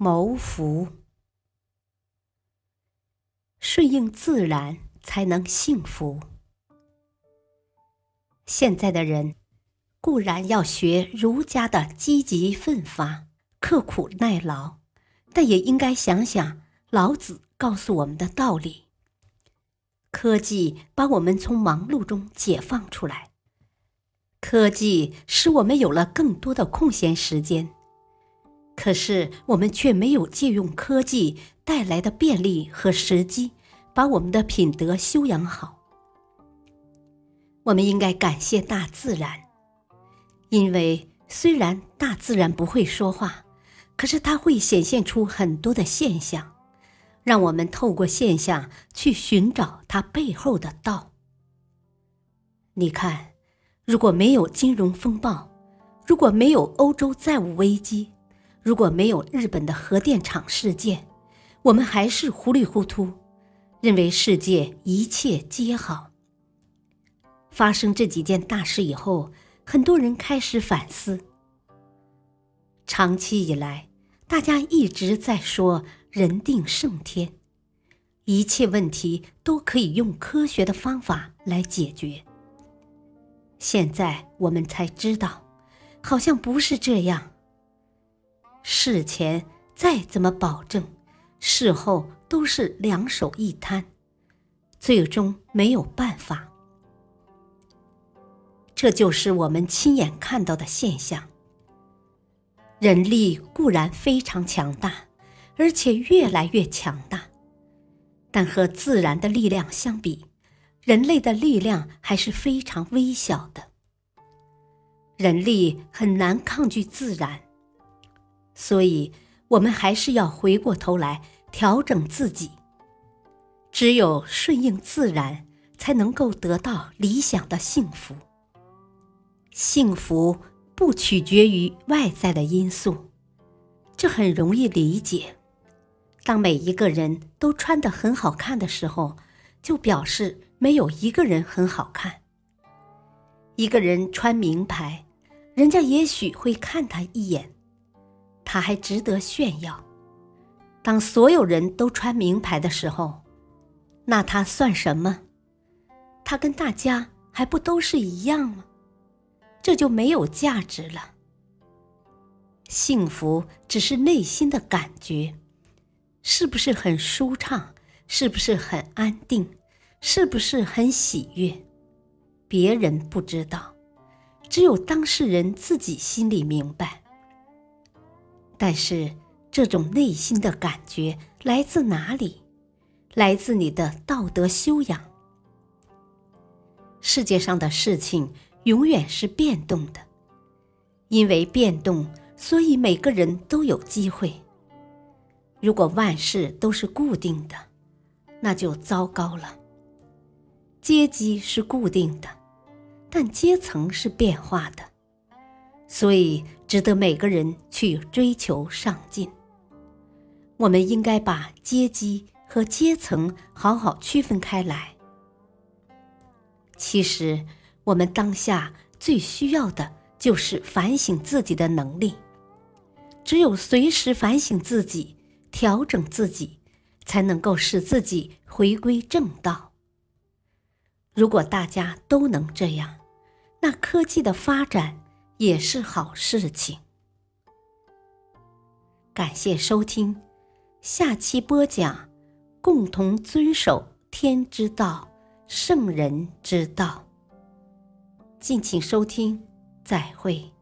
谋福。顺应自然，才能幸福。现在的人固然要学儒家的积极奋发。刻苦耐劳，但也应该想想老子告诉我们的道理。科技把我们从忙碌中解放出来，科技使我们有了更多的空闲时间。可是我们却没有借用科技带来的便利和时机，把我们的品德修养好。我们应该感谢大自然，因为虽然大自然不会说话。可是它会显现出很多的现象，让我们透过现象去寻找它背后的道。你看，如果没有金融风暴，如果没有欧洲债务危机，如果没有日本的核电厂事件，我们还是糊里糊涂，认为世界一切皆好。发生这几件大事以后，很多人开始反思。长期以来。大家一直在说“人定胜天”，一切问题都可以用科学的方法来解决。现在我们才知道，好像不是这样。事前再怎么保证，事后都是两手一摊，最终没有办法。这就是我们亲眼看到的现象。人力固然非常强大，而且越来越强大，但和自然的力量相比，人类的力量还是非常微小的。人力很难抗拒自然，所以我们还是要回过头来调整自己。只有顺应自然，才能够得到理想的幸福。幸福。不取决于外在的因素，这很容易理解。当每一个人都穿得很好看的时候，就表示没有一个人很好看。一个人穿名牌，人家也许会看他一眼，他还值得炫耀。当所有人都穿名牌的时候，那他算什么？他跟大家还不都是一样吗？这就没有价值了。幸福只是内心的感觉，是不是很舒畅？是不是很安定？是不是很喜悦？别人不知道，只有当事人自己心里明白。但是这种内心的感觉来自哪里？来自你的道德修养。世界上的事情。永远是变动的，因为变动，所以每个人都有机会。如果万事都是固定的，那就糟糕了。阶级是固定的，但阶层是变化的，所以值得每个人去追求上进。我们应该把阶级和阶层好好区分开来。其实。我们当下最需要的就是反省自己的能力，只有随时反省自己、调整自己，才能够使自己回归正道。如果大家都能这样，那科技的发展也是好事情。感谢收听，下期播讲：共同遵守天之道，圣人之道。敬请收听，再会。